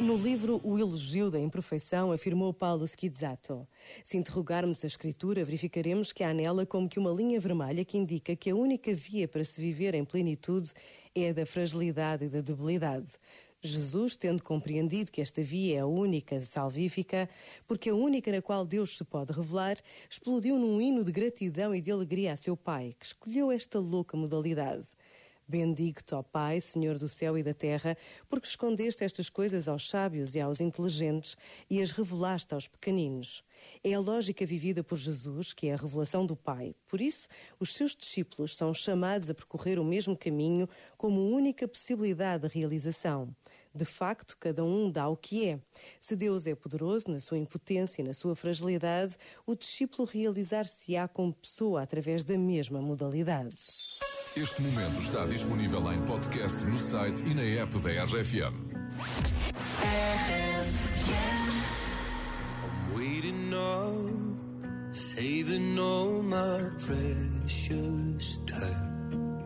No livro O Elogio da Imperfeição, afirmou Paulo Schizzato: Se interrogarmos a Escritura, verificaremos que há nela como que uma linha vermelha que indica que a única via para se viver em plenitude é a da fragilidade e da debilidade. Jesus, tendo compreendido que esta via é a única salvífica, porque a única na qual Deus se pode revelar, explodiu num hino de gratidão e de alegria a seu Pai, que escolheu esta louca modalidade. Bendigo-te, ó Pai, Senhor do céu e da terra, porque escondeste estas coisas aos sábios e aos inteligentes e as revelaste aos pequeninos. É a lógica vivida por Jesus, que é a revelação do Pai. Por isso, os seus discípulos são chamados a percorrer o mesmo caminho como única possibilidade de realização. De facto, cada um dá o que é. Se Deus é poderoso na sua impotência e na sua fragilidade, o discípulo realizar-se-á como pessoa através da mesma modalidade. Este momento está disponível em podcast no site e na app da RFM. I'm waiting on, saving all my precious time.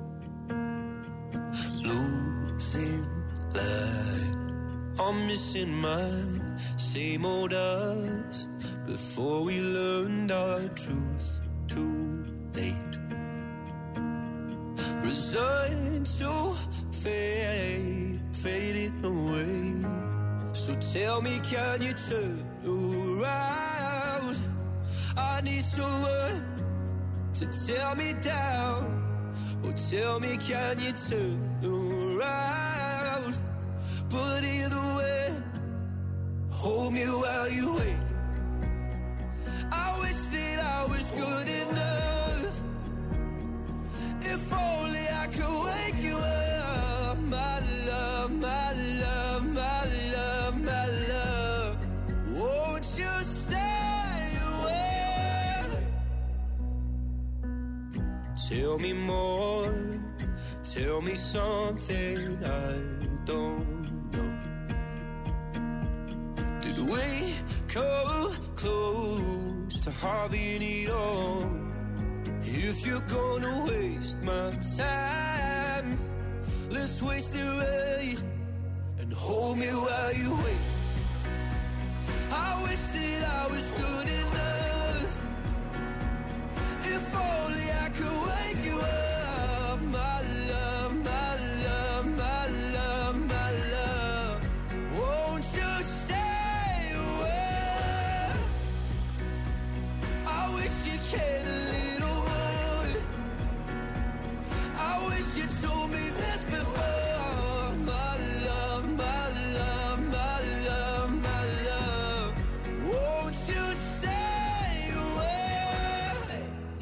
Losing light, I'm missing my same old us before we learned our truth too late resigned to fade, fading away. So tell me, can you turn around? I need someone to tear me down. Oh, tell me, can you turn around? But either way, hold me while you wait. Tell me more, tell me something I don't know. Did we come close to having it all? If you're gonna waste my time, let's waste it right and hold me while you wait. I wish that I was good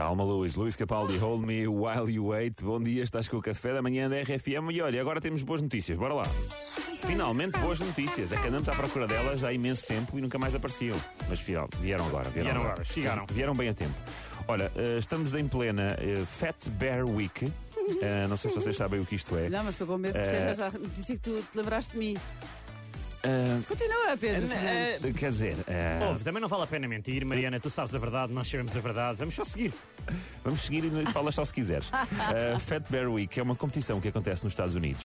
Calma, Luís. Luís Capaldi, Hold Me While You Wait. Bom dia, estás com o café da manhã da RFM. E olha, agora temos boas notícias. Bora lá. Finalmente, boas notícias. É que andamos à procura delas há imenso tempo e nunca mais apareciam. Mas final, vieram agora. Vieram, Vieram agora, chegaram. Vieram bem a tempo. Olha, eh, estamos em plena eh, Fat Bear Week. Eh, não sei se vocês sabem o que isto é. Não, mas estou com medo que seja já a notícia que tu te lembraste de mim. Eh, Continua, Pedro. Fernandes. eh, quer dizer, eh, Ouve, também não vale a pena mentir, Mariana, tu sabes a verdade, nós sabemos a verdade, vamos só seguir. vamos seguir e falas só se quiseres. Fat Bear Week é uma competição que acontece nos Estados Unidos.